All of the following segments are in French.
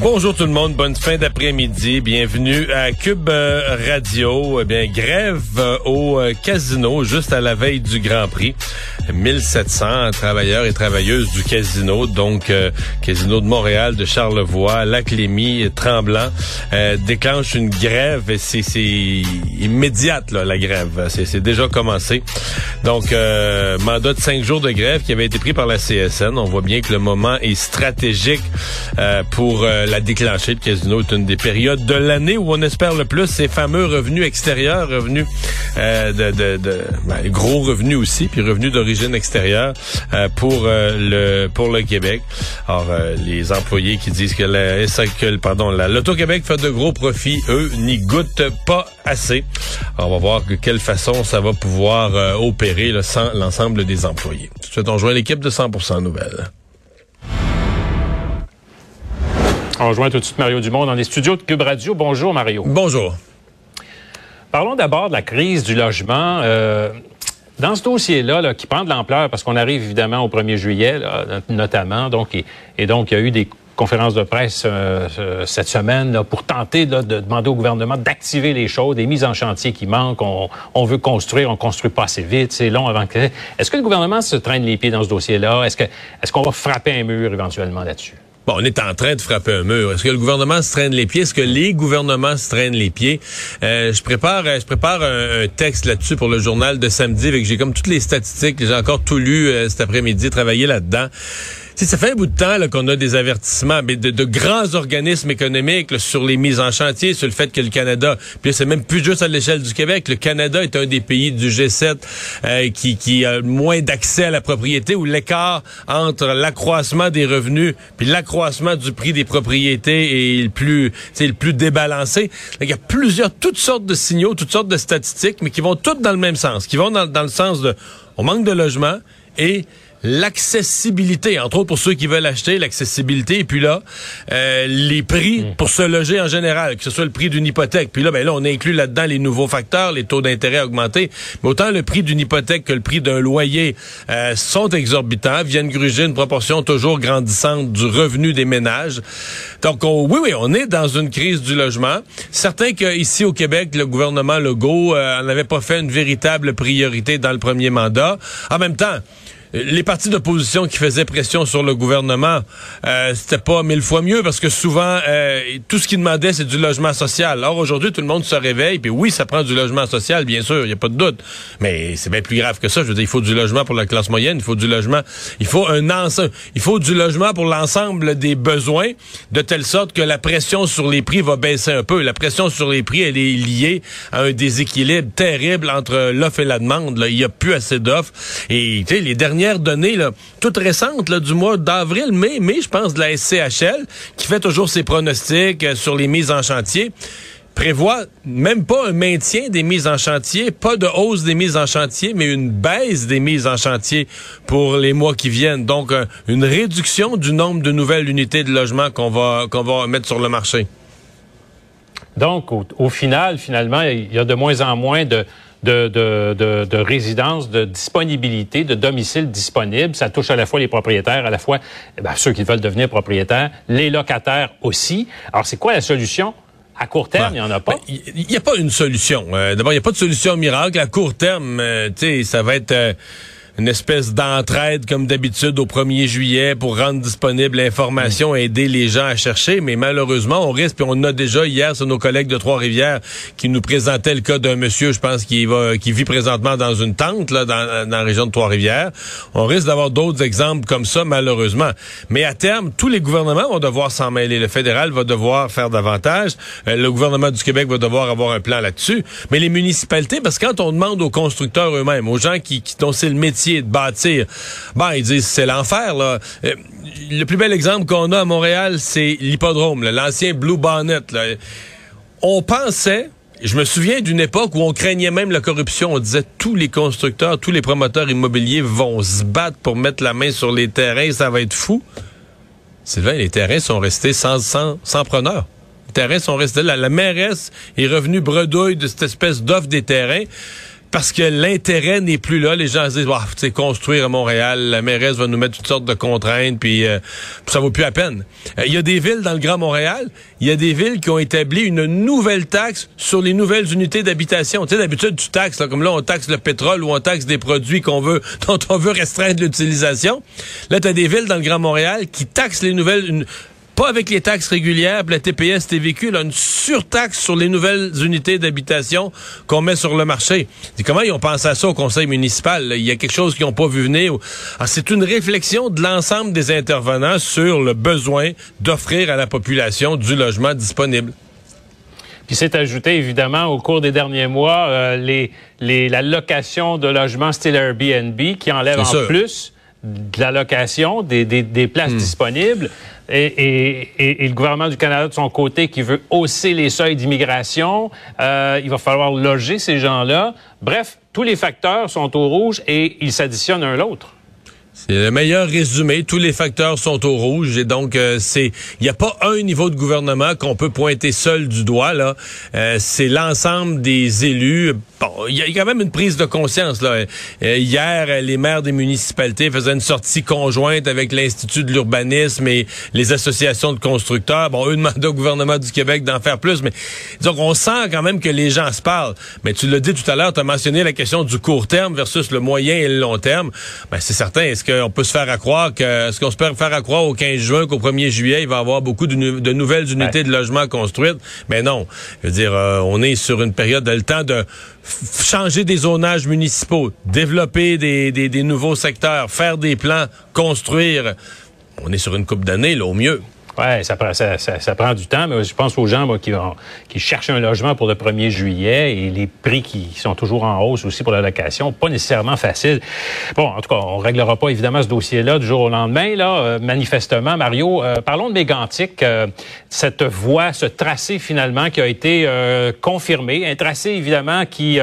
Bonjour tout le monde, bonne fin d'après-midi, bienvenue à Cube euh, Radio. Eh bien, grève euh, au euh, casino juste à la veille du Grand Prix. 1700 travailleurs et travailleuses du casino, donc casino de Montréal, de Charlevoix, Lac-Lémy, Tremblant, déclenche une grève et c'est immédiate là, la grève. C'est déjà commencé. Donc, mandat de cinq jours de grève qui avait été pris par la CSN. On voit bien que le moment est stratégique pour la déclencher. Le casino est une des périodes de l'année où on espère le plus ces fameux revenus extérieurs, revenus euh, de, de, de ben, gros revenus aussi, puis revenus d'origine extérieure euh, pour euh, le pour le Québec. Alors les employés qui disent que la SAQ, pardon, l'Auto-Québec fait de gros profits, eux n'y goûtent pas assez. Alors, on va voir de quelle façon ça va pouvoir opérer là, sans l'ensemble des employés. Tout de suite, on joint l'équipe de 100% Nouvelles. On rejoint tout de suite Mario Dumont dans les studios de Cube Radio. Bonjour Mario. Bonjour. Parlons d'abord de la crise du logement. Euh, dans ce dossier-là, qui prend de l'ampleur, parce qu'on arrive évidemment au 1er juillet, notamment, donc, et, donc il y a eu des conférences de presse euh, euh, cette semaine pour tenter de demander au gouvernement d'activer les choses, des mises en chantier qui manquent. On, veut construire, on construit pas assez vite, c'est long avant que. Est-ce que le gouvernement se traîne les pieds dans ce dossier-là? Est-ce qu'on va frapper un mur éventuellement là-dessus? Bon, on est en train de frapper un mur. Est-ce que le gouvernement se traîne les pieds? Est-ce que les gouvernements se traînent les pieds? Euh, je prépare, euh, je prépare un, texte là-dessus pour le journal de samedi, avec j'ai comme toutes les statistiques. J'ai encore tout lu euh, cet après-midi, travaillé là-dedans ça fait un bout de temps qu'on a des avertissements de, de grands organismes économiques sur les mises en chantier, sur le fait que le Canada, puis c'est même plus juste à l'échelle du Québec, le Canada est un des pays du G7 euh, qui, qui a moins d'accès à la propriété, où l'écart entre l'accroissement des revenus puis l'accroissement du prix des propriétés est le plus, le plus débalancé. il y a plusieurs, toutes sortes de signaux, toutes sortes de statistiques, mais qui vont toutes dans le même sens, qui vont dans, dans le sens de, on manque de logement et l'accessibilité, entre autres pour ceux qui veulent acheter, l'accessibilité, et puis là, euh, les prix mm. pour se loger en général, que ce soit le prix d'une hypothèque. Puis là, ben là, on inclut là-dedans les nouveaux facteurs, les taux d'intérêt augmentés. Mais autant le prix d'une hypothèque que le prix d'un loyer euh, sont exorbitants, viennent gruger une proportion toujours grandissante du revenu des ménages. Donc, oui, oui, on est dans une crise du logement. Certains qu'ici au Québec, le gouvernement Legault euh, n'avait pas fait une véritable priorité dans le premier mandat. En même temps, les partis d'opposition qui faisaient pression sur le gouvernement, euh, c'était pas mille fois mieux parce que souvent, euh, tout ce qu'ils demandaient, c'est du logement social. Alors aujourd'hui, tout le monde se réveille, puis oui, ça prend du logement social, bien sûr, il n'y a pas de doute. Mais c'est bien plus grave que ça. Je veux dire, il faut du logement pour la classe moyenne, il faut du logement, il faut un ensemble, il faut du logement pour l'ensemble des besoins, de telle sorte que la pression sur les prix va baisser un peu. La pression sur les prix, elle est liée à un déséquilibre terrible entre l'offre et la demande. Là. Il n'y a plus assez d'offres. Et les derniers données là, toutes récentes du mois d'avril, mai, mai, je pense, de la SCHL, qui fait toujours ses pronostics euh, sur les mises en chantier prévoit même pas un maintien des mises en chantier, pas de hausse des mises en chantier, mais une baisse des mises en chantier pour les mois qui viennent. Donc, euh, une réduction du nombre de nouvelles unités de logement qu'on va qu'on va mettre sur le marché. Donc, au final, finalement, il y a de moins en moins de de, de, de, résidence, de disponibilité, de domicile disponible. Ça touche à la fois les propriétaires, à la fois eh ben, ceux qui veulent devenir propriétaires, les locataires aussi. Alors, c'est quoi la solution? À court terme, il n'y en a pas. Il ben, n'y a pas une solution. Euh, d'abord, il n'y a pas de solution miracle. À court terme, euh, tu sais, ça va être... Euh, une espèce d'entraide comme d'habitude au 1er juillet pour rendre disponible l'information et aider les gens à chercher. Mais malheureusement, on risque, puis on a déjà hier sur nos collègues de Trois-Rivières qui nous présentaient le cas d'un monsieur, je pense, qui va, qui vit présentement dans une tente là, dans, dans la région de Trois-Rivières. On risque d'avoir d'autres exemples comme ça, malheureusement. Mais à terme, tous les gouvernements vont devoir s'en mêler. Le fédéral va devoir faire davantage. Euh, le gouvernement du Québec va devoir avoir un plan là-dessus. Mais les municipalités, parce que quand on demande aux constructeurs eux-mêmes, aux gens qui, qui dont c'est le métier de bâtir. Bon, ils disent c'est l'enfer. Euh, le plus bel exemple qu'on a à Montréal, c'est l'hippodrome, l'ancien Blue Bonnet. On pensait Je me souviens d'une époque où on craignait même la corruption. On disait tous les constructeurs, tous les promoteurs immobiliers vont se battre pour mettre la main sur les terrains, ça va être fou. Sylvain, les terrains sont restés sans, sans, sans preneur. Les terrains sont restés là. La mairesse est revenue bredouille de cette espèce d'offre des terrains parce que l'intérêt n'est plus là. Les gens se disent, ah, c'est construire à Montréal, la mairesse va nous mettre toutes sortes de contraintes, puis euh, ça vaut plus la peine. Euh, il y a des villes dans le Grand Montréal, il y a des villes qui ont établi une nouvelle taxe sur les nouvelles unités d'habitation. Tu sais, d'habitude, tu taxes, comme là, on taxe le pétrole ou on taxe des produits qu'on veut, dont on veut restreindre l'utilisation. Là, tu as des villes dans le Grand Montréal qui taxent les nouvelles, pas avec les taxes régulières, la TPS, TVQ, là, une surtaxe sur les nouvelles unités d'habitation qu'on met sur le marché. comment ils ont pensé à ça au conseil municipal? Il y a quelque chose qu'ils n'ont pas vu venir. Ah, c'est une réflexion de l'ensemble des intervenants sur le besoin d'offrir à la population du logement disponible. Puis c'est ajouté évidemment au cours des derniers mois euh, les, les, la location de logements style Airbnb qui enlève en plus de la location des, des, des places hmm. disponibles et, et, et, le gouvernement du Canada, de son côté, qui veut hausser les seuils d'immigration. Euh, il va falloir loger ces gens-là. Bref, tous les facteurs sont au rouge et ils s'additionnent un l'autre. C'est le meilleur résumé. Tous les facteurs sont au rouge et donc euh, c'est il n'y a pas un niveau de gouvernement qu'on peut pointer seul du doigt là. Euh, c'est l'ensemble des élus. Bon, il y a quand même une prise de conscience là. Euh, hier, les maires des municipalités faisaient une sortie conjointe avec l'Institut de l'urbanisme et les associations de constructeurs. Bon, eux demandaient au gouvernement du Québec d'en faire plus, mais donc on sent quand même que les gens se parlent. Mais tu l'as dit tout à l'heure, tu as mentionné la question du court terme versus le moyen et le long terme. Ben c'est certain qu'on peut se faire accroire que, est-ce qu'on se peut faire accroire au 15 juin qu'au 1er juillet, il va y avoir beaucoup de, nouvelles unités de logement construites? Mais non. Je veux dire, euh, on est sur une période de le temps de changer des zonages municipaux, développer des, des nouveaux secteurs, faire des plans, construire. On est sur une coupe d'années, là, au mieux. Oui, ça, ça, ça, prend du temps, mais je pense aux gens qui, qui cherchent un logement pour le 1er juillet et les prix qui sont toujours en hausse aussi pour la location, pas nécessairement facile. Bon, en tout cas, on réglera pas évidemment ce dossier-là du jour au lendemain. Là, euh, manifestement, Mario, euh, parlons de Mégantic, euh, cette voie, ce tracé finalement qui a été confirmé, un tracé évidemment qui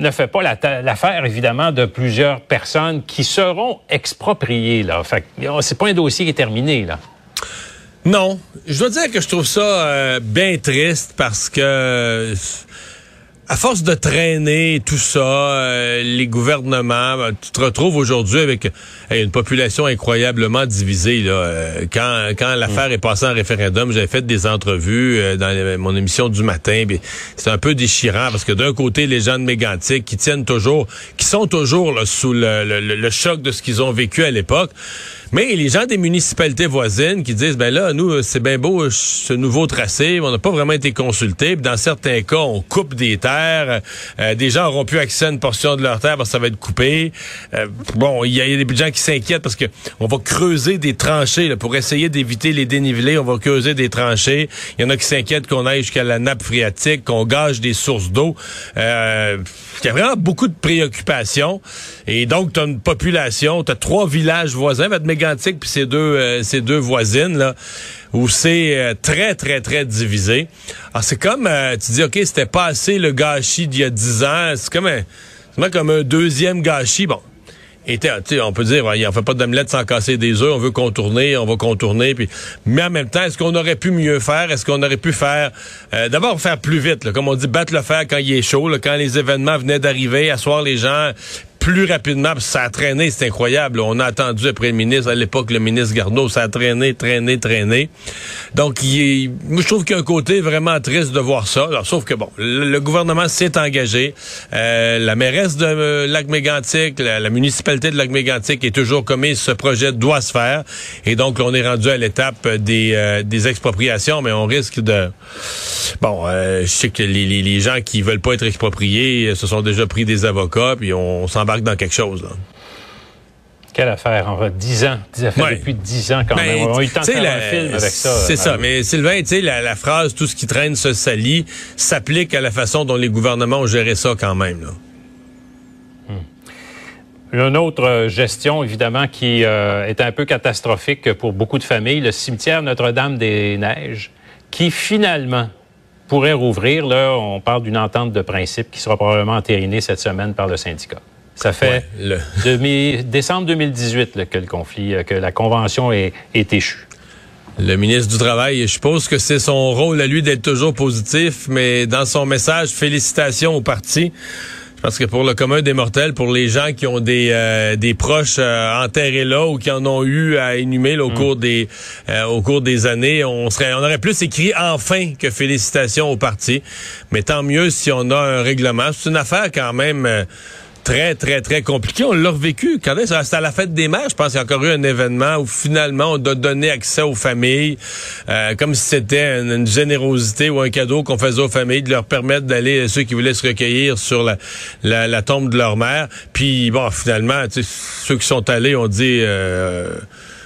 ne fait pas l'affaire, évidemment, de plusieurs personnes qui seront expropriées. Là. Fait c'est pas un dossier qui est terminé, là. Non, je dois dire que je trouve ça euh, bien triste parce que à force de traîner tout ça, euh, les gouvernements, ben, tu te retrouves aujourd'hui avec une population incroyablement divisée. Là. Euh, quand quand l'affaire mm. est passée en référendum, j'avais fait des entrevues dans mon émission du matin. C'est un peu déchirant parce que d'un côté, les gens de Mégantic qui tiennent toujours, qui sont toujours sous le choc de ce qu'ils ont vécu à l'époque. Mais les gens des municipalités voisines qui disent, ben là, nous, c'est bien beau ce nouveau tracé, on n'a pas vraiment été consultés. Dans certains cas, on coupe des terres. Euh, des gens auront plus accès à une portion de leur terre parce que ça va être coupé. Euh, bon, il y, a des gens qui s'inquiètent parce que on va creuser des tranchées pour essayer d'éviter les dénivelés. On va creuser des tranchées. Il y en a qui s'inquiètent qu'on aille jusqu'à la nappe phréatique, qu'on gage des sources d'eau. Euh, il y a vraiment beaucoup de préoccupations. Et donc, tu as une population, tu as trois villages voisins, mégantique puis ces deux, euh, deux voisines, là, où c'est euh, très, très, très divisé. Alors, c'est comme, euh, tu dis, OK, c'était pas assez le gâchis d'il y a dix ans. C'est comme un, comme un deuxième gâchis. Bon, on peut dire, en fait pas d'omelette sans casser des œufs, on veut contourner, on va contourner. Mais en même temps, est-ce qu'on aurait pu mieux faire? Est-ce qu'on aurait pu faire, d'abord faire plus vite, comme on dit, battre le fer quand il est chaud, quand les événements venaient d'arriver, asseoir les gens, plus rapidement. Ça a traîné, c'est incroyable. On a attendu après le ministre, à l'époque, le ministre Garneau, ça a traîné, traîné, traîné. Donc, il moi, je trouve qu'il y a un côté vraiment triste de voir ça. Alors, sauf que, bon, le, gouvernement s'est engagé. Euh, la mairesse de euh, Lac-Mégantic, la, municipalité de Lac-Mégantic est toujours commise. Ce projet doit se faire. Et donc, on est rendu à l'étape des, euh, des expropriations, mais on risque de... Bon, je sais que les, les, gens qui veulent pas être expropriés se sont déjà pris des avocats, puis on s'en dans quelque chose. Quelle affaire, en va dix ans. Ça fait depuis dix ans quand ben, même. On a eu le temps de faire un film avec ça. C'est ça. Mais Sylvain, tu sais, la, phrase « tout ce qui traîne se salit » s'applique à la façon dont les gouvernements ont géré ça quand même. Là. Hmm. Une autre euh, gestion, évidemment, qui euh, est un peu catastrophique pour beaucoup de familles, le cimetière Notre-Dame-des-Neiges, qui finalement pourrait rouvrir. Là, on parle d'une entente de principe qui sera probablement entérinée cette semaine par le syndicat. Ça fait décembre 2018 que le conflit, que la convention est, est échue. Le ministre du Travail, je suppose que c'est son rôle à lui d'être toujours positif, mais dans son message, félicitations au parti. Parce que pour le commun des mortels, pour les gens qui ont des, euh, des proches euh, enterrés là ou qui en ont eu à inhumer au mm. cours des euh, au cours des années, on serait on aurait plus écrit enfin que félicitations au parti. Mais tant mieux si on a un règlement. C'est une affaire quand même très, très, très compliqué. On l'a revécu. Quand c'était à la fête des mères, je pense qu'il y a encore eu un événement où finalement on doit donner accès aux familles, euh, comme si c'était une, générosité ou un cadeau qu'on faisait aux familles, de leur permettre d'aller, ceux qui voulaient se recueillir sur la, la, tombe de leur mère. Puis bon, finalement, ceux qui sont allés ont dit... Euh,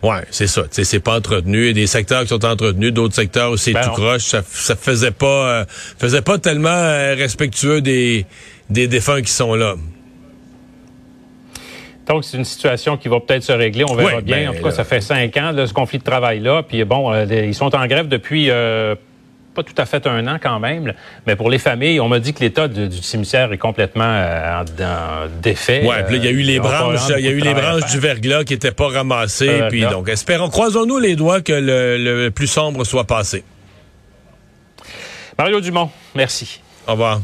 Ouais, c'est ça. C'est pas entretenu. Il y a des secteurs qui sont entretenus, d'autres secteurs où c'est ben tout croche. Ça, ça faisait pas, euh, faisait pas tellement euh, respectueux des, des défunts qui sont là. Donc, c'est une situation qui va peut-être se régler. On verra bien. Ben, en tout cas, ça fait cinq ans, ce conflit de travail-là. Puis bon, euh, ils sont en grève depuis euh, pas tout à fait un an quand même. Mais pour les familles, on m'a dit que l'état du cimetière est complètement euh, défait. Ouais, puis il y a eu les branches, il y a eu les branches du verglas qui n'étaient pas ramassées. puis donc, espérons, croisons-nous les doigts que le plus sombre soit passé. Mario Dumont, merci. Au revoir.